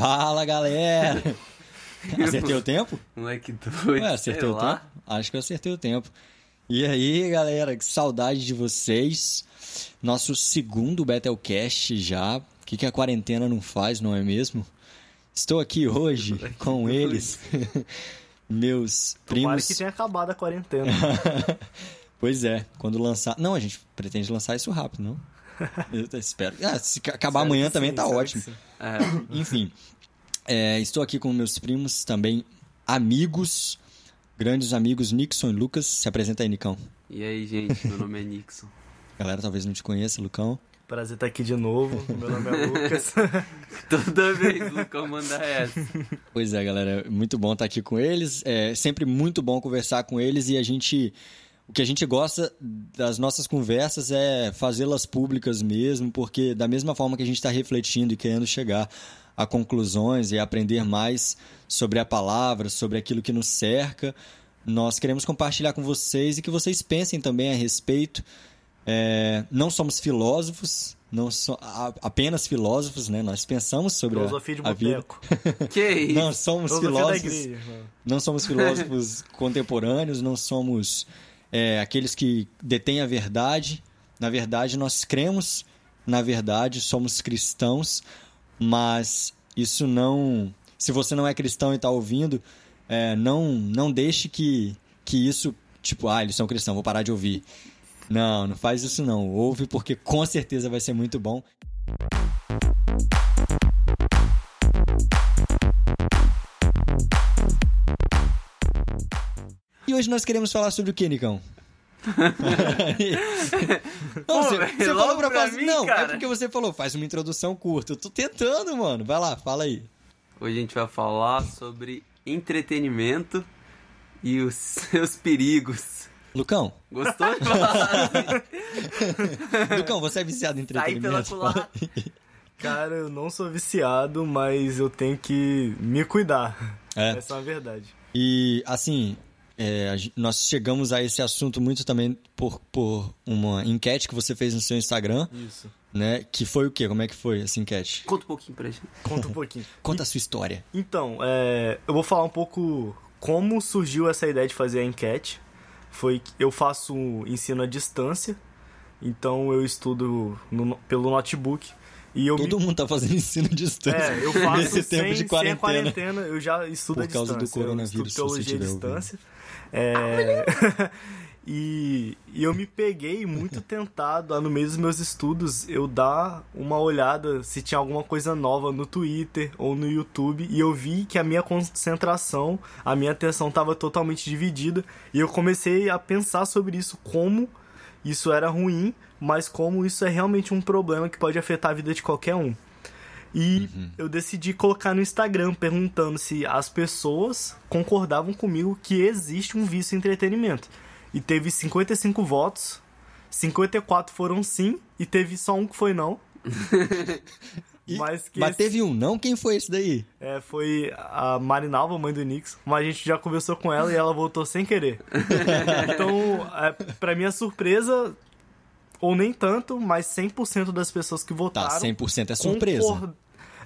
Fala, galera! Acertei o tempo? Moleque doido. Ué, acertei o lá. tempo? Acho que eu acertei o tempo. E aí, galera, que saudade de vocês. Nosso segundo Battlecast já. O que, que a quarentena não faz, não é mesmo? Estou aqui hoje com eles, meus Tomara primos. que tenha acabado a quarentena. Pois é, quando lançar. Não, a gente pretende lançar isso rápido, não? Eu espero. Ah, se acabar Espero amanhã que também sim, tá ótimo. sim. É, Enfim, é, estou aqui com meus primos, também amigos, grandes amigos, Nixon e Lucas. Se apresenta aí, Nicão. e aí, gente, meu nome é Nixon. Galera talvez não te conheça, Lucão. Prazer estar aqui de novo. Meu nome é Lucas. Toda vez o Lucão manda essa. Pois é, galera, muito bom estar aqui com eles. É sempre muito bom conversar com eles e a gente. O que a gente gosta das nossas conversas é fazê-las públicas mesmo, porque da mesma forma que a gente está refletindo e querendo chegar a conclusões e aprender mais sobre a palavra, sobre aquilo que nos cerca, nós queremos compartilhar com vocês e que vocês pensem também a respeito. É, não somos filósofos, não so, a- apenas filósofos, né? Nós pensamos sobre a, Filosofia de a vida. boteco. Que isso? Não somos filósofos, igreja. não somos filósofos contemporâneos, não somos é, aqueles que detêm a verdade. Na verdade, nós cremos na verdade, somos cristãos, mas isso não. Se você não é cristão e está ouvindo, é, não não deixe que, que isso, tipo, ah, eles são cristãos, vou parar de ouvir. Não, não faz isso não. Ouve porque com certeza vai ser muito bom. Hoje nós queremos falar sobre o que, Nicão? não, Pô, você, você falou pra pra fazer. mim, não, é cara. porque você falou, faz uma introdução curta. Eu tô tentando, mano. Vai lá, fala aí. Hoje a gente vai falar sobre entretenimento e os seus perigos. Lucão, Gostou de falar assim? Lucão, você é viciado em pela entretenimento? Cara, eu não sou viciado, mas eu tenho que me cuidar. É. Essa é uma verdade. E, assim, é, nós chegamos a esse assunto muito também por, por uma enquete que você fez no seu Instagram, Isso. né? Que foi o quê? Como é que foi essa enquete? Conta um pouquinho pra gente. Conta um pouquinho. Conta a sua história. Então, é, eu vou falar um pouco como surgiu essa ideia de fazer a enquete. Foi que eu faço ensino à distância, então eu estudo no- pelo notebook. E eu Todo me... mundo tá fazendo ensino à distância. É, eu faço nesse sem, tempo de sem a quarentena. quarentena, eu já estudo Por à causa do distância. coronavírus, eu se estudo você teologia à ouvindo. É... e, e eu me peguei muito tentado, no meio dos meus estudos, eu dar uma olhada se tinha alguma coisa nova no Twitter ou no YouTube, e eu vi que a minha concentração, a minha atenção estava totalmente dividida, e eu comecei a pensar sobre isso, como isso era ruim, mas como isso é realmente um problema que pode afetar a vida de qualquer um. E eu decidi colocar no Instagram perguntando se as pessoas concordavam comigo que existe um vício em entretenimento. E teve 55 votos, 54 foram sim, e teve só um que foi não. E- Mas Mas esse- teve um não? Quem foi esse daí? É, foi a Marinalva, mãe do Nix. Mas a gente já conversou com ela e ela voltou sem querer. então, é, pra minha surpresa, ou nem tanto, mas 100% das pessoas que Tá, votaram. 100% é surpresa. concor-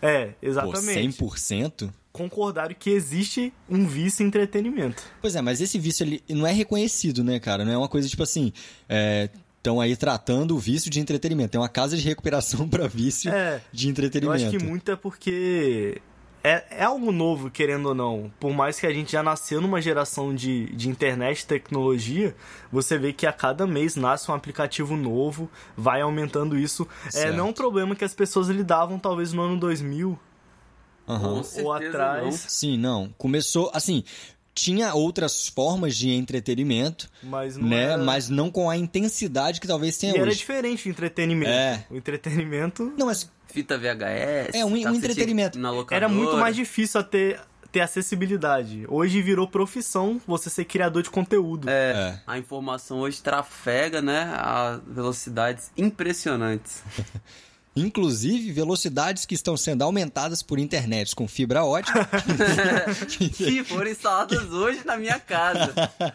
É, Pô, exatamente. 100%? Concordaram que existe um vício em entretenimento. Pois é, mas esse vício ele não é reconhecido, né, cara? Não é uma coisa tipo assim. Estão aí tratando o vício de entretenimento. Tem uma casa de recuperação pra vício É, de eu entretenimento. acho que muito é porque é, é algo novo, querendo ou não. Por mais que a gente já nasceu numa geração de, de internet e tecnologia, você vê que a cada mês nasce um aplicativo novo, vai aumentando isso. É, Certo. não é um problema que as pessoas lidavam talvez no ano 2000 Aham. Com ou atrás. não. Sim, não. Começou, assim, tinha outras formas de entretenimento, Mas não né? era... Mas não com a intensidade que talvez tenha E era hoje. diferente o entretenimento. É. O entretenimento Não, mas Fita VHS. É, um- um entretenimento. Era muito mais difícil ter, ter acessibilidade. Hoje virou profissão você ser criador de conteúdo. É, É. a informação hoje trafega, né, a velocidades impressionantes. inclusive velocidades que estão sendo aumentadas por internet com fibra ótica. que foram instaladas hoje na minha casa.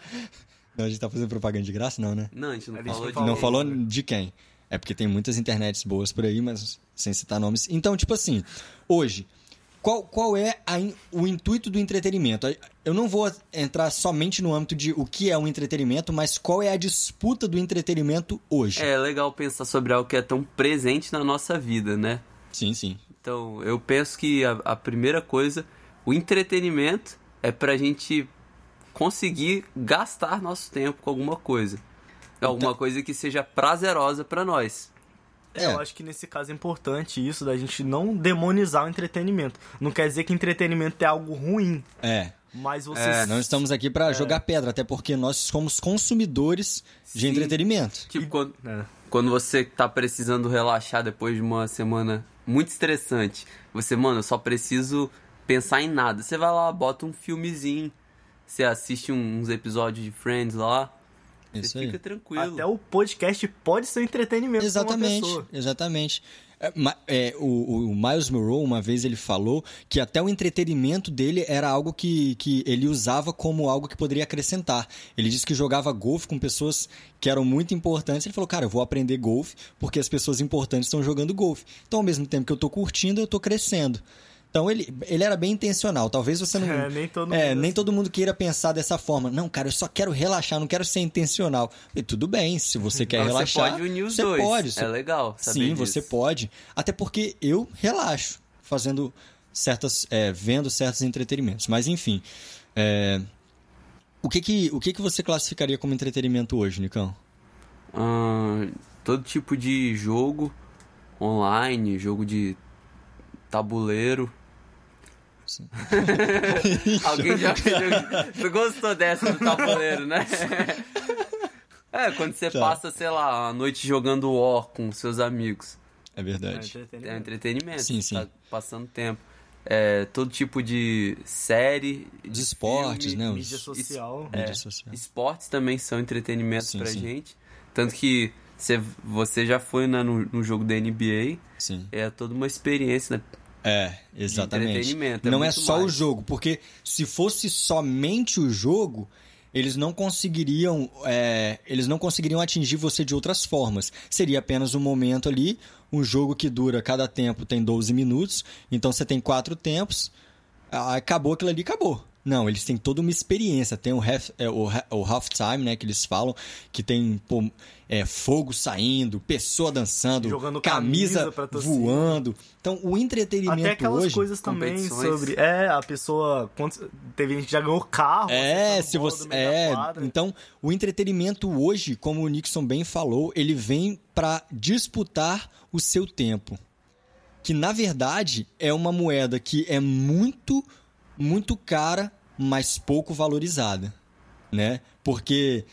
Não, a gente tá fazendo propaganda de graça, não, né? Não, a gente não A gente falou não de. Não falou de quem. É porque tem muitas internets boas por aí, mas sem citar nomes. Então, tipo assim, hoje, qual, qual é a, o intuito do entretenimento? Eu não vou entrar somente no âmbito de o que é um entretenimento, mas qual é a disputa do entretenimento hoje? É legal pensar sobre algo que é tão presente na nossa vida, né? Sim, sim. Então, eu penso que a, a primeira coisa, o entretenimento é pra gente conseguir gastar nosso tempo com alguma coisa. Alguma então... coisa que seja prazerosa para nós. É, eu acho que nesse caso é importante isso da gente não demonizar o entretenimento. Não quer dizer que entretenimento é algo ruim. É. Mas você. É, não estamos aqui para é. jogar pedra, até porque nós somos consumidores Sim. de entretenimento. Tipo, e... quando, é. quando você tá precisando relaxar depois de uma semana muito estressante, você, mano, eu só preciso pensar em nada. Você vai lá, bota um filmezinho, você assiste uns episódios de Friends lá, isso Você aí. fica tranquilo. Até o podcast pode ser um entretenimento Exatamente, exatamente. É, é, o, o, Miles Monroe, uma vez ele falou que até o entretenimento dele era algo que, que ele usava como algo que poderia acrescentar. Ele disse que jogava golfe com pessoas que eram muito importantes. Ele falou, cara, eu vou aprender golfe porque as pessoas importantes estão jogando golfe. Então, ao mesmo tempo que eu estou curtindo, eu estou crescendo. Então ele, ele era bem intencional. Talvez você não. É, nem todo é, mundo. nem assim. todo mundo queira pensar dessa forma. Não, cara, eu só quero relaxar, não quero ser intencional. E tudo bem, se você quer relaxar. Você pode unir os você dois. Pode, você... É legal. Sim, disso. você pode. Até porque eu relaxo fazendo certas. É, vendo certos entretenimentos. Mas enfim. É... O, que, que, o que, que você classificaria como entretenimento hoje, Nicão? Hum, todo tipo de jogo online, jogo de tabuleiro Alguém já. Tu gostou dessa do tabuleiro, né? É, quando você tá. passa, sei lá, a noite jogando War com seus amigos. É verdade. É entretenimento. É entretenimento. Sim, sim. Tá passando tempo. É, todo tipo de série. De, de esportes, filme, né? Os... Mídia social. É, mídia social. Esportes também são entretenimento sim, pra sim. gente. Tanto que você, você já foi né, no, no jogo da NBA. Sim. É toda uma experiência, né? É, exatamente. É não é só mais. o jogo, porque se fosse somente o jogo, eles não conseguiriam é, eles não conseguiriam atingir você de outras formas. Seria apenas um momento ali, um jogo que dura, cada tempo tem 12 minutos, então você tem quatro tempos, acabou aquilo ali, acabou. Não, eles têm toda uma experiência. Tem o half, é, o, o half time, né, que eles falam, que tem pô, é, fogo saindo, pessoa dançando, Jogando camisa, camisa voando. Então, o entretenimento Até aquelas hoje, coisas também sobre... É, a pessoa... Teve gente que já ganhou carro. É, se você... É, então, o entretenimento hoje, como o Nixon bem falou, ele vem para disputar o seu tempo. Que, na verdade, é uma moeda que é muito muito cara, mas pouco valorizada, né? Porque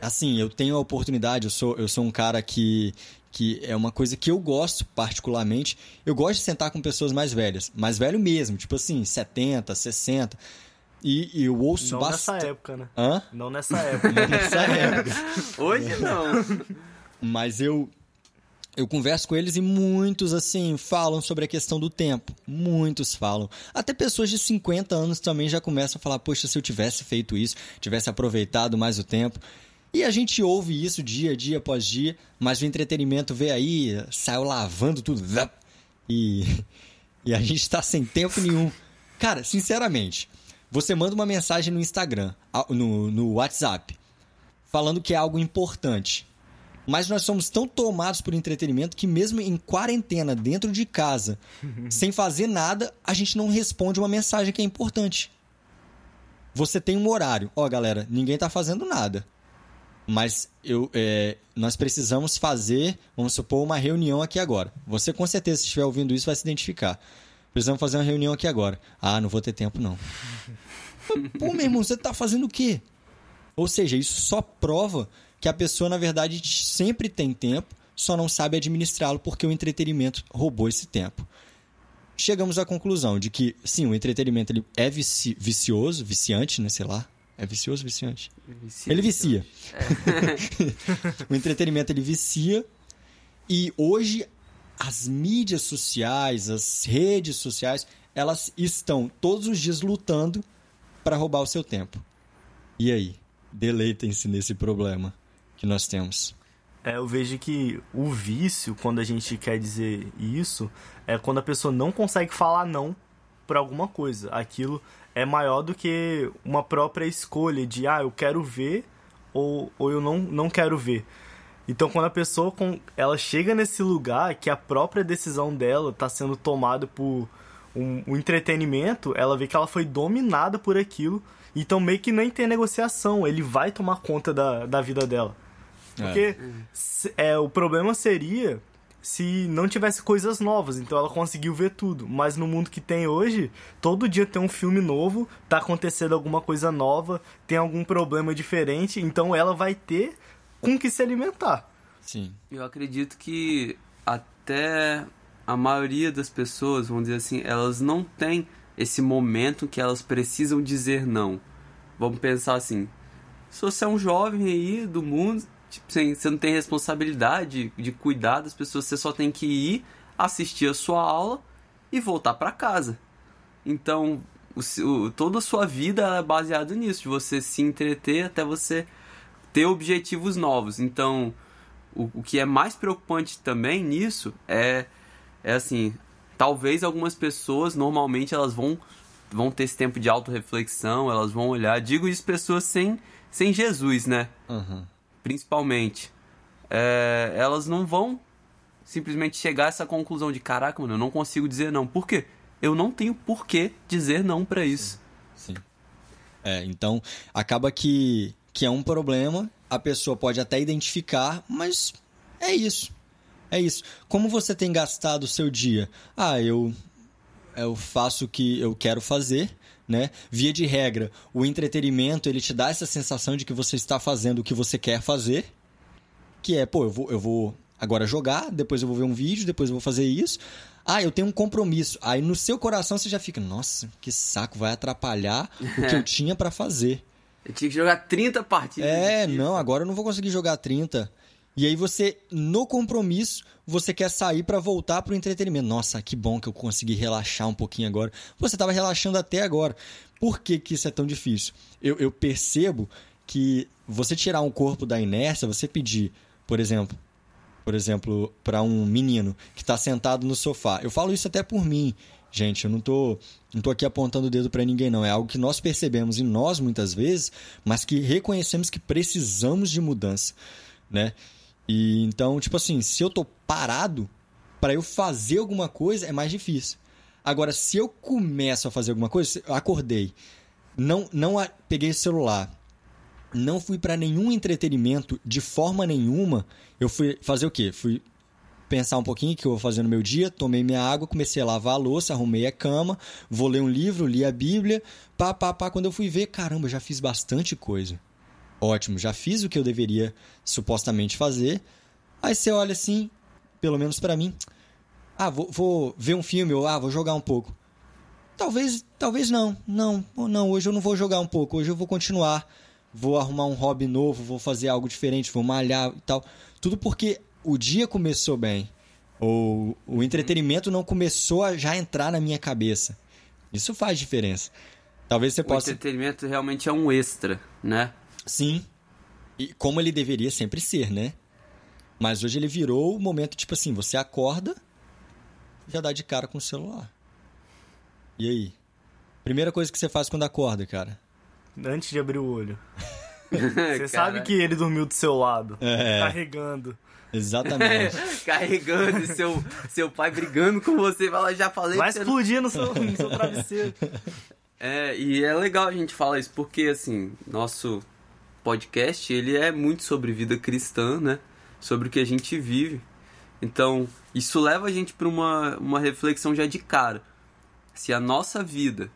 assim, eu tenho a oportunidade, eu sou, eu sou um cara que que é uma coisa que eu gosto particularmente. Eu gosto de sentar com pessoas mais velhas, mais velho mesmo, tipo assim, 70, 60. E, e eu ouço não bastante. Não nessa época, né? Hã? Não nessa época. não nessa época. Hoje não. Mas eu eu converso com eles e muitos, assim, falam sobre a questão do tempo. Muitos falam. Até pessoas de 50 anos também já começam a falar: Poxa, se eu tivesse feito isso, tivesse aproveitado mais o tempo. E a gente ouve isso dia a dia após dia, mas o entretenimento vê aí, saiu lavando tudo. E, e a gente está sem tempo nenhum. Cara, sinceramente, você manda uma mensagem no Instagram, no, no WhatsApp, falando que é algo importante mas nós somos tão tomados por entretenimento que mesmo em quarentena, dentro de casa, sem fazer nada, a gente não responde uma mensagem que é importante. Você tem um horário. Ó, oh, galera, ninguém tá fazendo nada. Mas eu, é, nós precisamos fazer, vamos supor, uma reunião aqui agora. Você com certeza, se estiver ouvindo isso, vai se identificar. Precisamos fazer uma reunião aqui agora. Ah, não vou ter tempo, não. Pô, meu irmão, você tá fazendo o quê? Ou seja, isso só prova que a pessoa, na verdade, sempre tem tempo, só não sabe administrá-lo porque o entretenimento roubou esse tempo. Chegamos à conclusão de que, sim, o entretenimento ele é vici vicioso, viciante, né? Sei lá. É vicioso viciante? Vicia, ele vicia. É. o entretenimento ele vicia. E hoje as mídias sociais, as redes sociais, elas estão todos os dias lutando para roubar o seu tempo. E aí? Deleitem-se nesse problema que nós temos. É, eu vejo que o vício, quando a gente quer dizer isso, é quando a pessoa não consegue falar não por alguma coisa. Aquilo é maior do que uma própria escolha de, ah, eu quero ver ou, ou eu não, não quero ver. Então, quando a pessoa com, ela chega nesse lugar que a própria decisão dela está sendo tomada por um, um, entretenimento, ela vê que ela foi dominada por aquilo. Então, meio que nem tem negociação, ele vai tomar conta da, da vida dela. Porque é. é, o problema seria se não tivesse coisas novas, então ela conseguiu ver tudo. Mas no mundo que tem hoje, todo dia tem um filme novo, tá acontecendo alguma coisa nova, tem algum problema diferente, então ela vai ter com que se alimentar. Sim. Eu acredito que até a maioria das pessoas, vamos dizer assim, elas não têm esse momento que elas precisam dizer não. Vamos pensar assim: se você é um jovem aí do mundo, tipo, você não tem responsabilidade de cuidar das pessoas, você só tem que ir assistir a sua aula e voltar para casa. Então, o, toda a sua vida é baseada nisso, de você se entreter até você ter objetivos novos. Então, o, o que é mais preocupante também nisso é, é assim, talvez algumas pessoas normalmente elas vão vão ter esse tempo de autorreflexão, elas vão olhar, digo isso pessoas sem sem Jesus, né? Uhum. Principalmente, é, elas não vão simplesmente chegar a essa conclusão de caraca, mano, eu não consigo dizer não. Por quê? Eu não tenho por que dizer não para isso. Sim. Sim. É, então acaba que que é um problema, a pessoa pode até identificar, mas é isso. É isso. Como você tem gastado o seu dia? Ah, eu eu faço o que eu quero fazer, né? Via de regra, o entretenimento ele te dá essa sensação de que você está fazendo o que você quer fazer, que é, pô, eu vou, eu vou agora jogar, depois eu vou ver um vídeo, depois eu vou fazer isso. Ah, eu tenho um compromisso. Aí no seu coração você já fica, nossa, que saco, vai atrapalhar o que eu tinha para fazer. Eu tinha que jogar 30 partidas. É, não, agora eu não vou conseguir jogar 30. E aí você, no compromisso, você quer sair para voltar pro entretenimento. Nossa, que bom que eu consegui relaxar um pouquinho agora. Você estava relaxando até agora. Por que, que isso é tão difícil? Eu, eu percebo que você tirar um corpo da inércia, você pedir, por exemplo, por exemplo, para um menino que está sentado no sofá. Eu falo isso até por mim. Gente, eu não tô, não tô aqui apontando o dedo para ninguém, não. É algo que nós percebemos em nós muitas vezes, mas que reconhecemos que precisamos de mudança, né? E então, tipo assim, se eu tô parado, para eu fazer alguma coisa é mais difícil. Agora, se eu começo a fazer alguma coisa, eu acordei, não, não peguei o celular, não fui para nenhum entretenimento de forma nenhuma, eu fui fazer o quê? Fui pensar um pouquinho o que eu vou fazer no meu dia, tomei minha água, comecei a lavar a louça, arrumei a cama, vou ler um livro, li a Bíblia, pá, pá, pá. Quando eu fui ver, caramba, já fiz bastante coisa. Ótimo, já fiz o que eu deveria supostamente fazer. Aí você olha assim, pelo menos para mim, ah, vou, vou, ver um filme ou ah, vou jogar um pouco. Talvez, talvez não, não, não, hoje eu não vou jogar um pouco, hoje eu vou continuar, vou arrumar um hobby novo, vou fazer algo diferente, vou malhar e tal. Tudo porque o dia começou bem, ou o entretenimento não começou a já entrar na minha cabeça. Isso faz diferença. Talvez você possa. O entretenimento realmente é um extra, né? Sim. E como ele deveria sempre ser, né? Mas hoje ele virou o momento, tipo assim, você acorda, já dá de cara com o celular. E aí? Primeira coisa que você faz quando acorda, cara? Antes de abrir o olho. Você sabe que ele dormiu do seu lado, é. carregando. Exatamente. Carregando e seu, seu pai brigando com você. Fala, já falei. Vai explodir no seu, no seu travesseiro. É, e é legal a gente falar isso, porque assim, nosso podcast, ele é muito sobre vida cristã, né? Sobre o que a gente vive. Então, isso leva a gente para uma, uma reflexão já de cara. Se a nossa vida,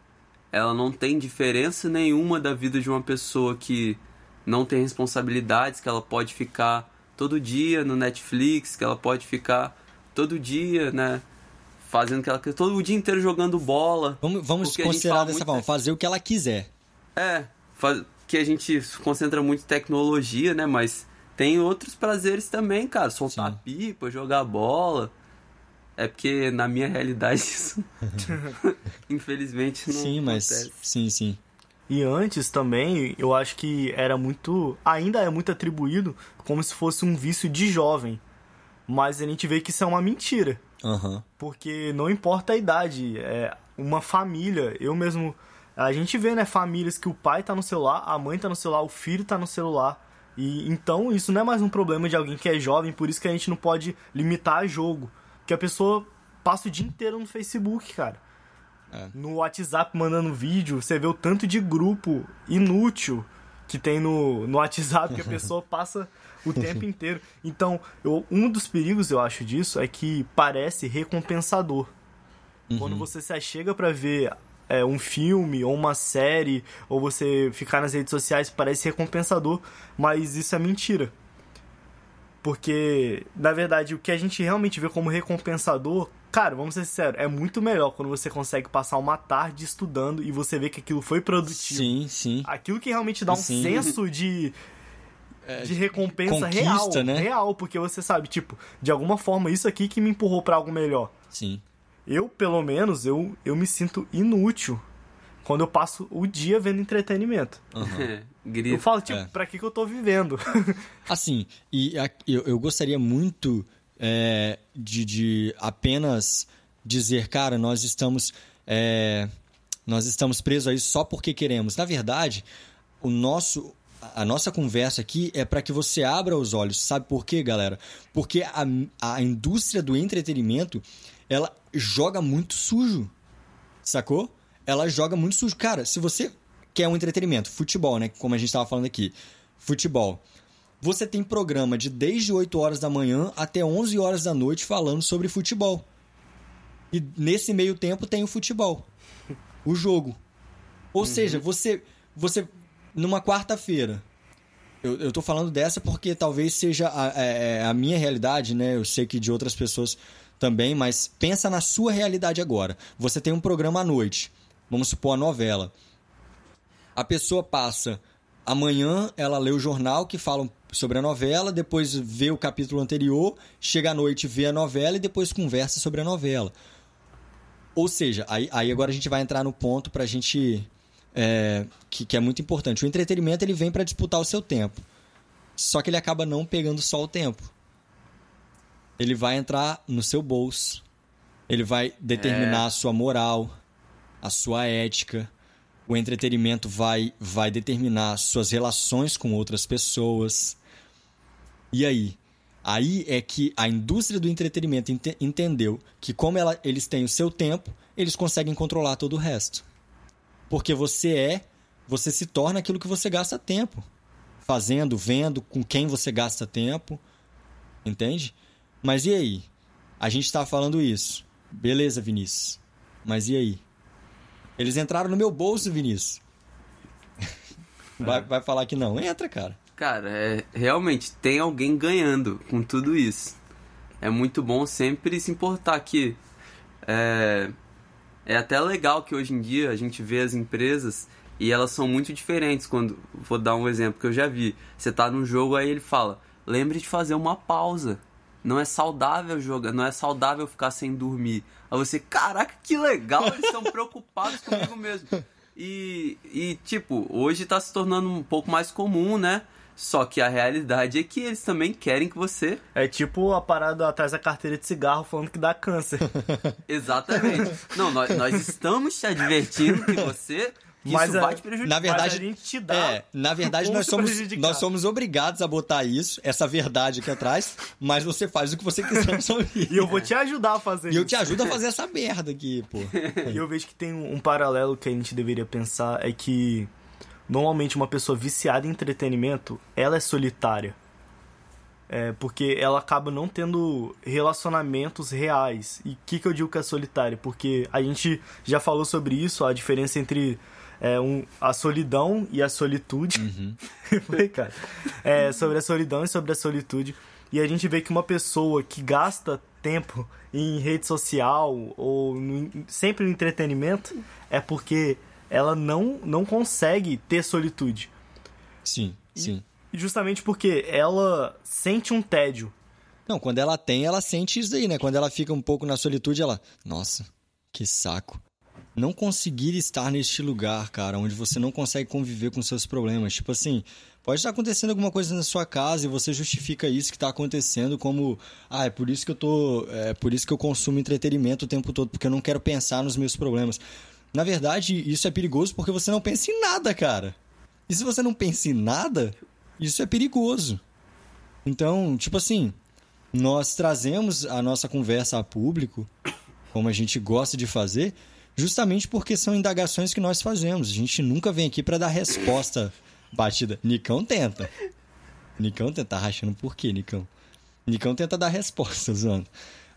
ela não tem diferença nenhuma da vida de uma pessoa que não tem responsabilidades, que ela pode ficar todo dia no Netflix, que ela pode ficar todo dia, né? Fazendo que ela todo o dia inteiro jogando bola. Vamos, vamos considerar dessa forma, fazer o que ela quiser. É, faz, que a gente concentra muito em tecnologia, né? Mas tem outros prazeres também, cara. Soltar Sim. pipa, jogar bola. É porque na minha realidade isso infelizmente não Sim, mas acontece. sim, sim. E antes também, eu acho que era muito. Ainda é muito atribuído como se fosse um vício de jovem. Mas a gente vê que isso é uma mentira. Uhum. Porque não importa a idade. É, uma família, eu mesmo. A gente vê, né, famílias que o pai tá no celular, a mãe tá no celular, o filho tá no celular. E então isso não é mais um problema de alguém que é jovem, por isso que a gente não pode limitar jogo. Que a pessoa passa o dia inteiro no Facebook, cara. É. No WhatsApp mandando vídeo, você vê o tanto de grupo inútil que tem no, no WhatsApp que a pessoa passa o tempo inteiro. Então, eu, um dos perigos, eu acho, disso é que parece recompensador. Uhum. Quando você se chega para ver é, um filme ou uma série, ou você ficar nas redes sociais, parece recompensador, mas isso é mentira. Porque, na verdade, o que a gente realmente vê como recompensador Cara, vamos ser sinceros, é muito melhor quando você consegue passar uma tarde estudando e você vê que aquilo foi produtivo. Sim, sim. Aquilo que realmente dá um sim. senso de é, de recompensa real, né? real, porque você sabe, tipo, de alguma forma isso aqui que me empurrou para algo melhor. Sim. Eu, pelo menos, eu, eu me sinto inútil quando eu passo o dia vendo entretenimento. Uhum. eu falo, tipo, é. pra que, que eu tô vivendo? assim, e a, eu, eu gostaria muito é, de, de apenas dizer, cara, nós estamos, é, nós estamos presos a isso só porque queremos. Na verdade, o nosso, a nossa conversa aqui é para que você abra os olhos. Sabe por quê, galera? Porque a, a indústria do entretenimento ela joga muito sujo. Sacou? Ela joga muito sujo. Cara, se você quer um entretenimento, futebol, né? Como a gente estava falando aqui. Futebol você tem programa de desde 8 horas da manhã até 11 horas da noite falando sobre futebol. E nesse meio tempo tem o futebol. O jogo. Ou uhum. seja, você você numa quarta-feira. Eu, eu tô falando dessa porque talvez seja a, a, é, é, a minha realidade, né? Eu sei que de outras pessoas também, mas pensa na sua realidade agora. Você tem um programa à noite, vamos supor a novela. A pessoa passa amanhã, ela lê o jornal que fala sobre a novela, depois vê o capítulo anterior, chega à noite, vê a novela e depois conversa sobre a novela. Ou seja, aí, aí agora a gente vai entrar no ponto para a gente. É, que, que é muito importante. O entretenimento ele vem para disputar o seu tempo. Só que ele acaba não pegando só o tempo. Ele vai entrar no seu bolso. Ele vai determinar é. a sua moral, a sua ética. O entretenimento vai, vai determinar suas relações com outras pessoas. E aí? Aí é que a indústria do entretenimento ent entendeu que, como ela, eles têm o seu tempo, eles conseguem controlar todo o resto. Porque você é, você se torna aquilo que você gasta tempo. Fazendo, vendo, com quem você gasta tempo. Entende? Mas e aí? A gente está falando isso. Beleza, Vinícius. Mas e aí? Eles entraram no meu bolso, Vinícius. Vai, é. vai falar que não. Entra, cara. Cara, é, realmente tem alguém ganhando com tudo isso. É muito bom sempre se importar que é, é até legal que hoje em dia a gente vê as empresas e elas são muito diferentes. Quando vou dar um exemplo que eu já vi, você tá num jogo aí ele fala: lembre de fazer uma pausa. Não é saudável jogar, não é saudável ficar sem dormir. Aí você, caraca, que legal, eles estão preocupados comigo mesmo. E, e, tipo, hoje tá se tornando um pouco mais comum, né? Só que a realidade é que eles também querem que você. É tipo a parada atrás da carteira de cigarro falando que dá câncer. Exatamente. Não, nós, nós estamos te advertindo que você mas isso vai te prejudicar. Na verdade, a gente te dá é, na verdade nós somos nós somos obrigados a botar isso, essa verdade aqui atrás, mas você faz o que você quiser na sua vida. E eu vou te ajudar a fazer e isso. E eu te ajudo a fazer essa merda aqui, pô. E eu vejo que tem um paralelo que a gente deveria pensar é que normalmente uma pessoa viciada em entretenimento, ela é solitária. É, porque ela acaba não tendo relacionamentos reais. E o que, que eu digo que é solitária? Porque a gente já falou sobre isso, a diferença entre é, um, a solidão e a solitude. Uhum. Foi, cara. É, sobre a solidão e sobre a solitude. E a gente vê que uma pessoa que gasta tempo em rede social ou no, sempre no entretenimento é porque ela não, não consegue ter solitude. Sim, sim. E justamente porque ela sente um tédio. Não, quando ela tem, ela sente isso aí, né? Quando ela fica um pouco na solitude, ela. Nossa, que saco. Não conseguir estar neste lugar, cara, onde você não consegue conviver com seus problemas. Tipo assim, Pode estar acontecendo alguma coisa na sua casa e você justifica isso que está acontecendo como, ah, é por isso que eu tô, é por isso que eu consumo entretenimento o tempo todo, porque eu não quero pensar nos meus problemas. Na verdade, isso é perigoso porque você não pensa em nada, cara. E se você não pensa em nada, isso é perigoso. Então, tipo assim, nós trazemos a nossa conversa a público, como a gente gosta de fazer, justamente porque são indagações que nós fazemos. A gente nunca vem aqui para dar resposta batida. Nicão tenta. Nicão tenta, tá rachando por quê, Nicão? Nicão tenta dar respostas, zoando.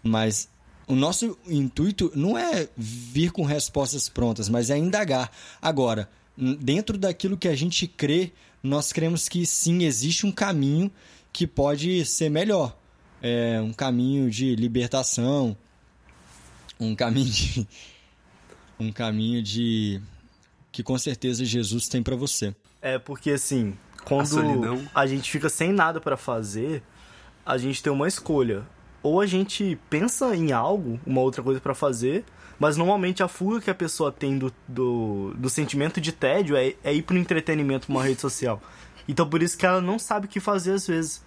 Mas o nosso intuito não é vir com respostas prontas, mas é indagar. Agora, dentro daquilo que a gente crê, nós cremos que sim, existe um caminho que pode ser melhor. É um caminho de libertação, um caminho de, um caminho de que com certeza Jesus tem para você. É porque assim, quando a, a gente fica sem nada para fazer, a gente tem uma escolha. Ou a gente pensa em algo, uma outra coisa para fazer, mas normalmente a fuga que a pessoa tem do, do, do sentimento de tédio é, é ir pro entretenimento, uma rede social. Então por isso que ela não sabe o que fazer às vezes.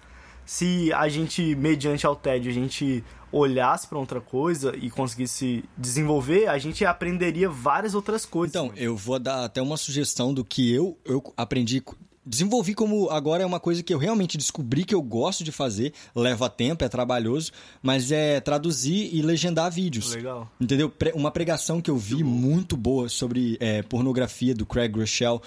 Se a gente, mediante ao tédio, a gente olhasse para outra coisa e conseguisse desenvolver, a gente aprenderia várias outras coisas. Então, eu vou dar até uma sugestão do que eu, eu aprendi desenvolvi como agora é uma coisa que eu realmente descobri que eu gosto de fazer, leva tempo, é trabalhoso, mas é traduzir e legendar vídeos. Legal. Entendeu? Uma pregação que eu vi muito, boa sobre é, pornografia do Craig Rochelle.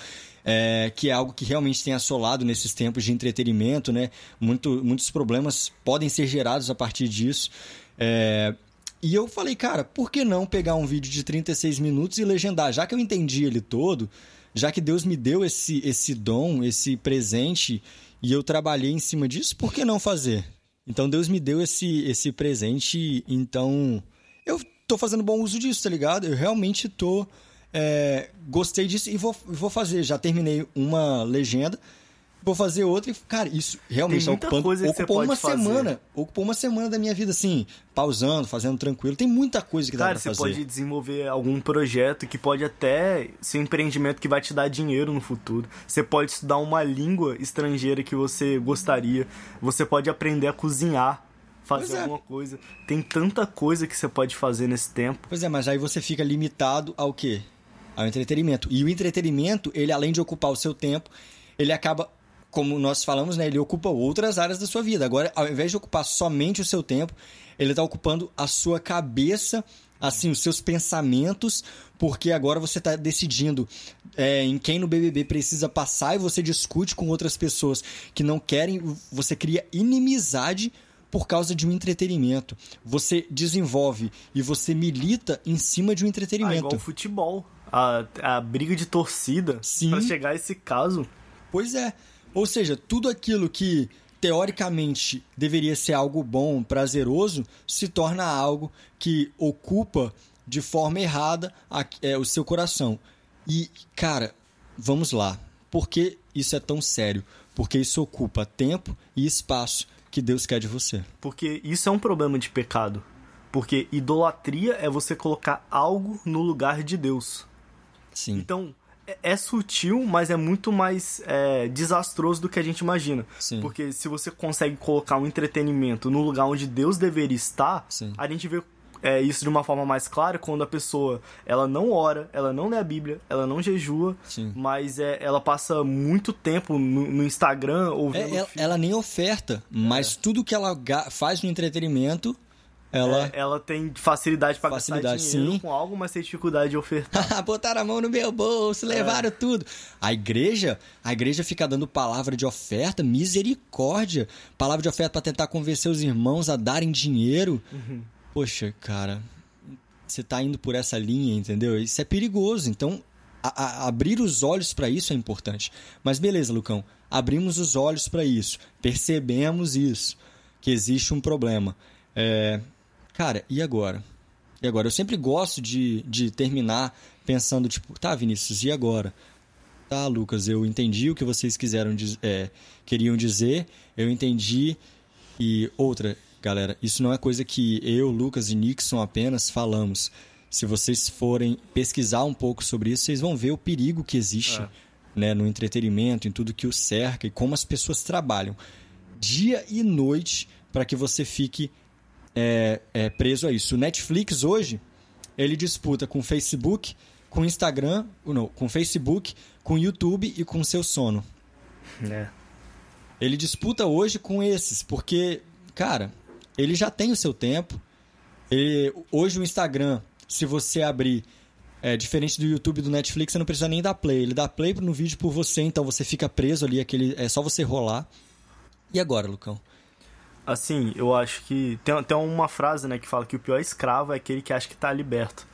É, que é algo que realmente tem assolado nesses tempos de entretenimento, né? Muito, muitos problemas podem ser gerados a partir disso. É, e eu falei, cara, por que não pegar um vídeo de 36 minutos e legendar? Já que eu entendi ele todo, já que Deus me deu esse, esse dom, esse presente, e eu trabalhei em cima disso, por que não fazer? Então Deus me deu esse, esse presente, então eu tô fazendo bom uso disso, tá ligado? Eu realmente tô. É, gostei disso e vou, vou fazer. Já terminei uma legenda vou fazer outra e, cara, isso realmente Tem ocupando, coisa que ocupou uma fazer. semana. Ocupou uma semana da minha vida, assim, pausando, fazendo tranquilo. Tem muita coisa que cara, dá pra fazer. Cara, você pode desenvolver algum projeto que pode até ser um empreendimento que vai te dar dinheiro no futuro. Você pode estudar uma língua estrangeira que você gostaria. Você pode aprender a cozinhar fazer é. alguma coisa. Tem tanta coisa que você pode fazer nesse tempo. Pois é, mas aí você fica limitado ao quê? Ao entretenimento. E o entretenimento, ele além de ocupar o seu tempo, ele acaba como nós falamos, né, ele ocupa outras áreas da sua vida. Agora, ao invés de ocupar somente o seu tempo, ele está ocupando a sua cabeça, assim, os seus pensamentos, porque agora você está decidindo é, em quem no BBB precisa passar e você discute com outras pessoas que não querem, você cria inimizade por causa de um entretenimento. Você desenvolve e você milita em cima de um entretenimento. Ah, igual futebol. A, a briga de torcida para chegar a esse caso. Pois é. Ou seja, tudo aquilo que teoricamente deveria ser algo bom, prazeroso, se torna algo que ocupa de forma errada a, é, o seu coração. E, cara, vamos lá. Por que isso é tão sério? Porque isso ocupa tempo e espaço que Deus quer de você. Porque isso é um problema de pecado. Porque idolatria é você colocar algo no lugar de Deus. Sim. Então, é sutil, mas é muito mais é, desastroso do que a gente imagina. Sim. Porque se você consegue colocar um entretenimento no lugar onde Deus deveria estar, Sim. a gente vê é, isso de uma forma mais clara quando a pessoa ela não ora, ela não lê a Bíblia, ela não jejua, Sim. mas é, ela passa muito tempo no, no Instagram ouvindo. É, ela, ela, nem oferta, mas é. tudo que ela faz no entretenimento ela, é, ela tem facilidade para gastar dinheiro sim. com algo, mas tem dificuldade de ofertar. Botaram a mão no meu bolso, levaram é. tudo. A igreja, a igreja fica dando palavra de oferta, misericórdia. Palavra de oferta para tentar convencer os irmãos a darem dinheiro. Uhum. Poxa, cara, você tá indo por essa linha, entendeu? Isso é perigoso. Então, a, a, abrir os olhos para isso é importante. Mas beleza, Lucão, abrimos os olhos para isso, percebemos isso, que existe um problema. É, Cara, e agora? E agora? Eu sempre gosto de, de terminar pensando, tipo, tá, Vinícius, e agora? Tá, Lucas, eu entendi o que vocês quiseram é, queriam dizer, eu entendi. E outra, galera, isso não é coisa que eu, Lucas e Nixon apenas falamos. Se vocês forem pesquisar um pouco sobre isso, vocês vão ver o perigo que existe. É né, no entretenimento, em tudo que o cerca e como as pessoas trabalham dia e noite para que você fique é, é, preso a isso. O Netflix hoje ele disputa com o Facebook, com o Instagram, não, com o Facebook, com o YouTube e com o seu sono. É. Ele disputa hoje com esses, porque, cara, ele já tem o seu tempo. Ele, hoje o Instagram, se você abrir, é diferente do YouTube e do Netflix, você não precisa nem dar play. Ele dá play no vídeo por você, então você fica preso ali, aquele, é só você rolar. E agora, Lucão? Assim, eu acho que. Tem, tem uma frase né, que fala que o pior escravo é aquele que acha que está liberto.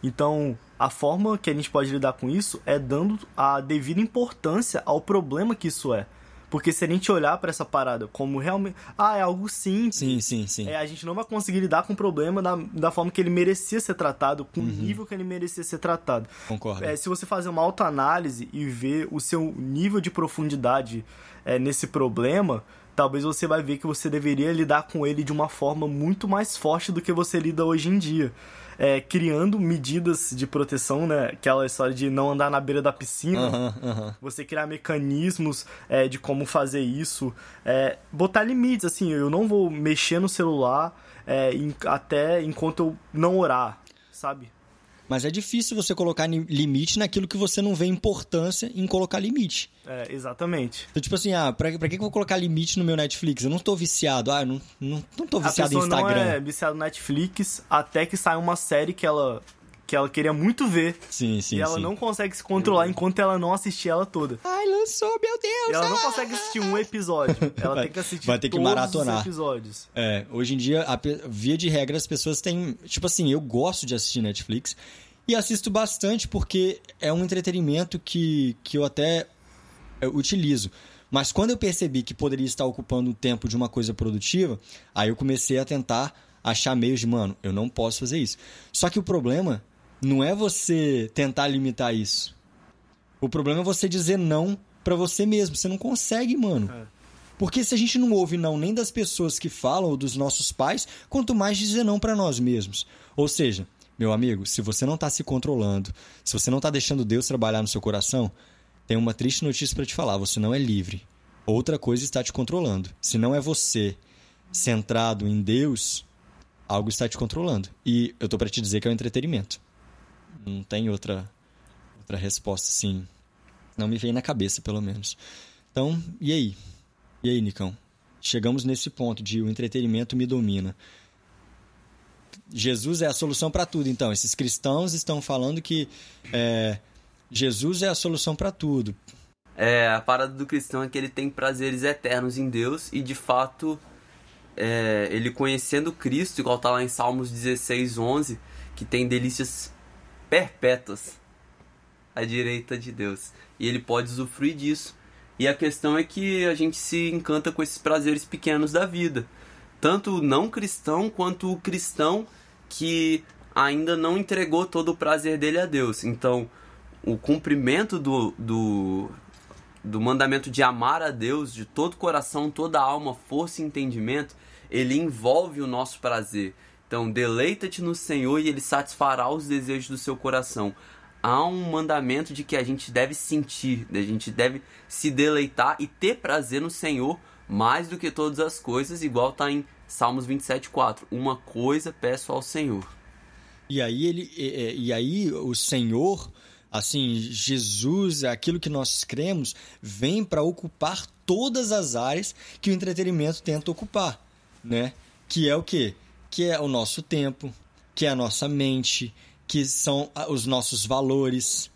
Então, a forma que a gente pode lidar com isso é dando a devida importância ao problema que isso é. Porque se a gente olhar para essa parada como realmente. Ah, é algo simples. Sim, sim, sim. É, a gente não vai conseguir lidar com o problema da, da forma que ele merecia ser tratado, com uhum. o nível que ele merecia ser tratado. Concordo. É, se você fazer uma autoanálise e ver o seu nível de profundidade é, nesse problema, talvez você vai ver que você deveria lidar com ele de uma forma muito mais forte do que você lida hoje em dia. É, criando medidas de proteção, né? Aquela história de não andar na beira da piscina. Uhum, uhum. Você criar mecanismos é, de como fazer isso. É, botar limites, assim, eu não vou mexer no celular é, em, até enquanto eu não orar, sabe? Mas é difícil você colocar limite naquilo que você não vê importância em colocar limite. É, exatamente. Então, tipo assim, ah, pra, pra que eu vou colocar limite no meu Netflix? Eu não tô viciado. Ah, eu não, não, não tô viciado em Instagram. não é viciado no Netflix até que sai uma série que ela que ela queria muito ver. Sim, sim, E ela sim. não consegue se controlar enquanto ela não assistir ela toda. Ai, lançou, meu Deus! E ela não ah! consegue assistir um episódio. Ela Vai- tem que assistir vai ter que maratonar. os episódios. É, hoje em dia, a via de regra, as pessoas têm. Tipo assim, eu gosto de assistir Netflix e assisto bastante porque é um entretenimento que, que eu até é, utilizo. Mas quando eu percebi que poderia estar ocupando o tempo de uma coisa produtiva, aí eu comecei a tentar achar meios de, mano, eu não posso fazer isso. Só que o problema não é você tentar limitar isso. O problema é você dizer não pra você mesmo. Você não consegue, mano. É. Porque se a gente não ouve não nem das pessoas que falam ou dos nossos pais, quanto mais dizer não pra nós mesmos. Ou seja, meu amigo, se você não tá se controlando, se você não tá deixando Deus trabalhar no seu coração, tem uma triste notícia pra te falar, você não é livre. Outra coisa está te controlando. Se não é você centrado em Deus, algo está te controlando. E eu tô pra te dizer que é o entretenimento. Não tem outra outra resposta assim. Não me vem na cabeça, pelo menos. Então, e aí? E aí, Nicão? Chegamos nesse ponto de o entretenimento me domina. Jesus é a solução para tudo, então. Esses cristãos estão falando que é, Jesus é a solução para tudo. É, a parada do cristão é que ele tem prazeres eternos em Deus e de fato é, ele conhecendo Cristo, igual tá lá em Salmos 16, 11, que tem delícias perpétuas à direita de Deus. E ele pode usufruir disso. E a questão é que a gente se encanta com esses prazeres pequenos da vida. Tanto o não cristão quanto o cristão que ainda não entregou todo o prazer dele a Deus. Então, o cumprimento do, do, do mandamento de amar a Deus de todo coração, toda alma, força e entendimento, ele envolve o nosso prazer. Então, deleita-te no Senhor e ele satisfará os desejos do seu coração. Há um mandamento de que a gente deve sentir, a gente deve se deleitar e ter prazer no Senhor mais do que todas as coisas, igual está em Salmos 27,4. Uma coisa peço ao Senhor. E aí ele e, e aí o Senhor, assim, Jesus, aquilo que nós cremos, vem para ocupar todas as áreas que o entretenimento tenta ocupar, né? Que é o quê? Que é o nosso tempo, que é a nossa mente, que são a- os nossos valores,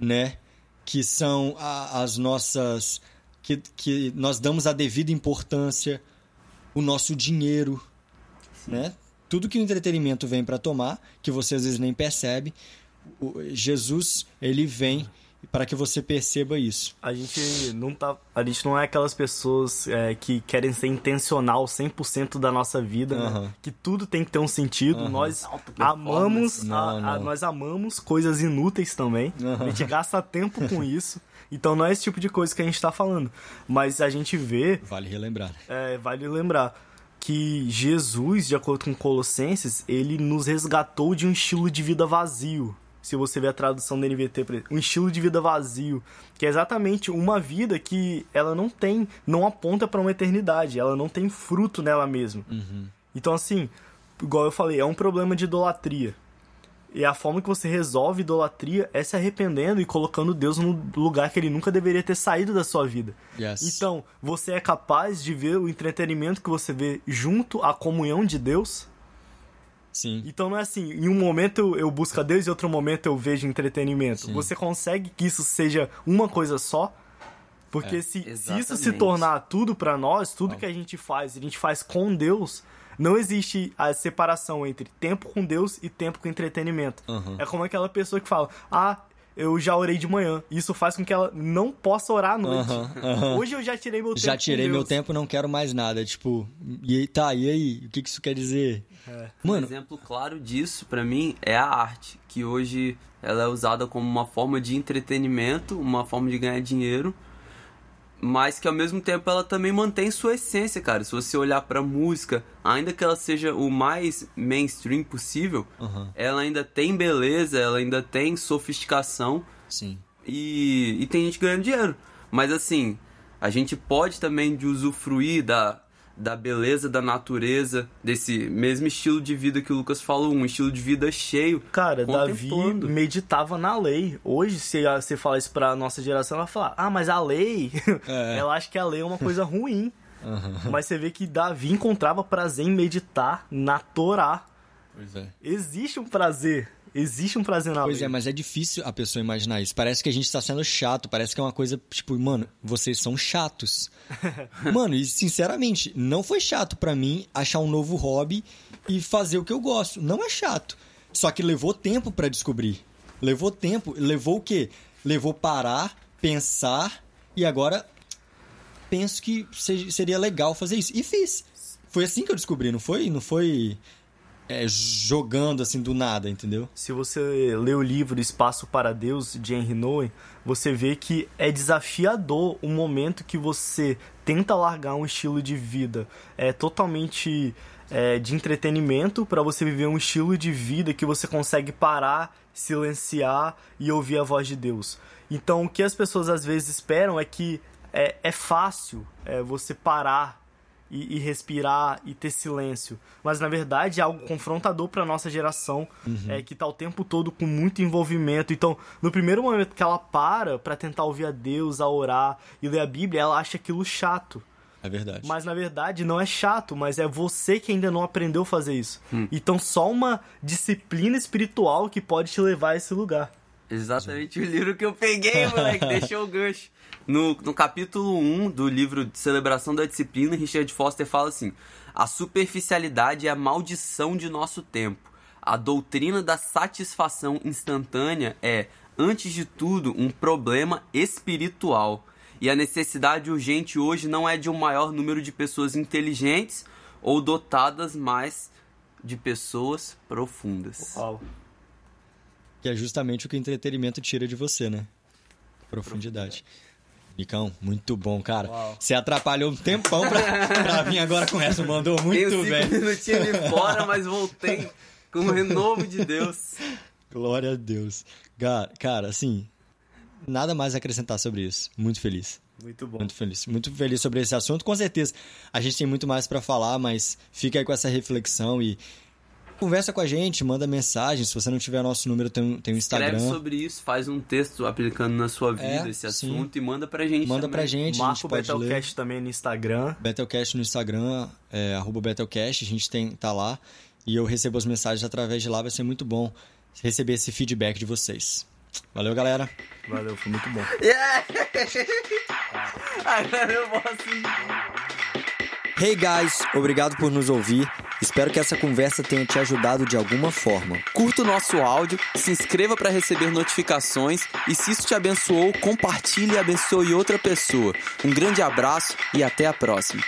né? Que são a- as nossas que, que nós damos a devida importância, o nosso dinheiro, né? Tudo que o entretenimento vem para tomar, que você às vezes nem percebe, Jesus ele vem para que você perceba isso. A gente não tá. A gente não é aquelas pessoas é, que querem ser intencional 100% da nossa vida, né? Aham. Que tudo tem que ter um sentido. Aham. Nós amamos. Não, a- a- não. nós amamos coisas inúteis também. Aham. A gente gasta tempo com isso. Então não é esse tipo de coisa que a gente tá falando. Mas a gente vê Vale relembrar. é, vale lembrar que Jesus, de acordo com Colossenses, ele nos resgatou de um estilo de vida vazio. Se você ver a tradução da NVT, por exemplo, um estilo de vida vazio, que é exatamente uma vida que ela não tem, não aponta para uma eternidade, ela não tem fruto nela mesma. Uhum. Então, assim, igual eu falei, é um problema de idolatria. E a forma que você resolve idolatria é se arrependendo e colocando Deus no lugar que ele nunca deveria ter saído da sua vida. Yes. Então, você é capaz de ver o entretenimento que você vê junto à comunhão de Deus? Sim. Então não é assim, em um momento eu, busco a Deus e em outro momento eu vejo entretenimento. Sim. Você consegue que isso seja uma coisa só? Porque É, se, se isso se tornar tudo pra nós, tudo que a gente faz, a gente faz com Deus, não existe a separação entre tempo com Deus e tempo com entretenimento. Uhum. É como aquela pessoa que fala: "Ah, eu já orei de manhã". Isso faz com que ela não possa orar à noite. Hoje eu já tirei meu tempo Já tirei meu tempo, não quero mais nada. Tipo, e aí, tá, e aí? O que, que isso quer dizer? Um Mano, exemplo claro disso, pra mim, é a arte, que hoje ela é usada como uma forma de entretenimento, uma forma de ganhar dinheiro, mas que ao mesmo tempo ela também mantém sua essência, cara. Se você olhar pra música, ainda que ela seja o mais mainstream possível, Aham. ela ainda tem beleza, ela ainda tem sofisticação sim. e, e tem gente ganhando dinheiro. Mas assim, a gente pode também de usufruir da, da beleza da natureza, desse mesmo estilo de vida que o Lucas falou, um estilo de vida cheio. Cara, Davi meditava na lei. Hoje, se você falar isso pra nossa geração, ela vai falar: Ah, mas a lei. É. ela acha que a lei é uma coisa ruim. Aham. Mas você vê que Davi encontrava prazer em meditar na Torá. Pois é. Existe um prazer. Existe um prazer na Pois lei. é, mas é difícil a pessoa imaginar isso. Parece que a gente tá sendo chato, parece que é uma coisa, tipo, mano, vocês são chatos. mano, e sinceramente, não foi chato pra mim achar um novo hobby e fazer o que eu gosto. Não é chato. Só que levou tempo pra descobrir. Levou tempo, levou o quê? Levou parar, pensar e agora penso que se- seria legal fazer isso. E fiz. Foi assim que eu descobri, não foi? Não foi é, jogando assim do nada, entendeu? Se você lê o livro Espaço para Deus, de Henry Nouwen, você vê que é desafiador o momento que você tenta largar um estilo de vida é totalmente é, de entretenimento para você viver um estilo de vida que você consegue parar, silenciar e ouvir a voz de Deus. Então, o que as pessoas às vezes esperam é que é, é fácil é, você parar e, e respirar e ter silêncio. Mas na verdade é algo confrontador para nossa geração, é que tá o tempo todo com muito envolvimento. Então, no primeiro momento que ela para para tentar ouvir a Deus, a orar e ler a Bíblia, ela acha aquilo chato. É verdade. Mas na verdade não é chato, mas é você que ainda não aprendeu a fazer isso. Então só uma disciplina espiritual que pode te levar a esse lugar. Exatamente o livro que eu peguei, moleque, deixou o gancho. No, no capítulo 1 do livro de Celebração da Disciplina, Richard Foster fala assim: A superficialidade é a maldição de nosso tempo. A doutrina da satisfação instantânea é, antes de tudo, um problema espiritual. E a necessidade urgente hoje não é de um maior número de pessoas inteligentes ou dotadas, mas de pessoas profundas. Uau. Que é justamente o que o entretenimento tira de você, né? Profundidade. Micão, muito bom, cara. Uau. Você atrapalhou um tempão pra, pra vir agora com essa. Mandou muito bem. minutinhos ali fora, mas voltei com o renovo de Deus. Glória a Deus. Cara, cara, assim, nada mais a acrescentar sobre isso. Muito feliz. Muito bom. Muito feliz. Muito feliz sobre esse assunto. Com certeza, a gente tem muito mais pra falar, mas fica aí com essa reflexão e conversa com a gente, manda mensagem. Se você não tiver nosso número, tem, tem o Escreve Instagram. sobre isso, faz um texto aplicando na sua vida É, esse sim. assunto e manda pra gente. Manda também. pra gente, a Marca gente o. Betelcast também no Instagram. Betelcast no Instagram, é, arroba Betelcast, a gente tem, tá lá. E eu recebo as mensagens através de lá, vai ser muito bom receber esse feedback de vocês. Valeu, galera. Valeu, foi muito bom. Yeah! Agora eu posso ir. Hey guys, obrigado por nos ouvir. Espero que essa conversa tenha te ajudado de alguma forma. Curta o nosso áudio, se inscreva para receber notificações e se isso te abençoou, compartilhe e abençoe outra pessoa. Um grande abraço e até a próxima.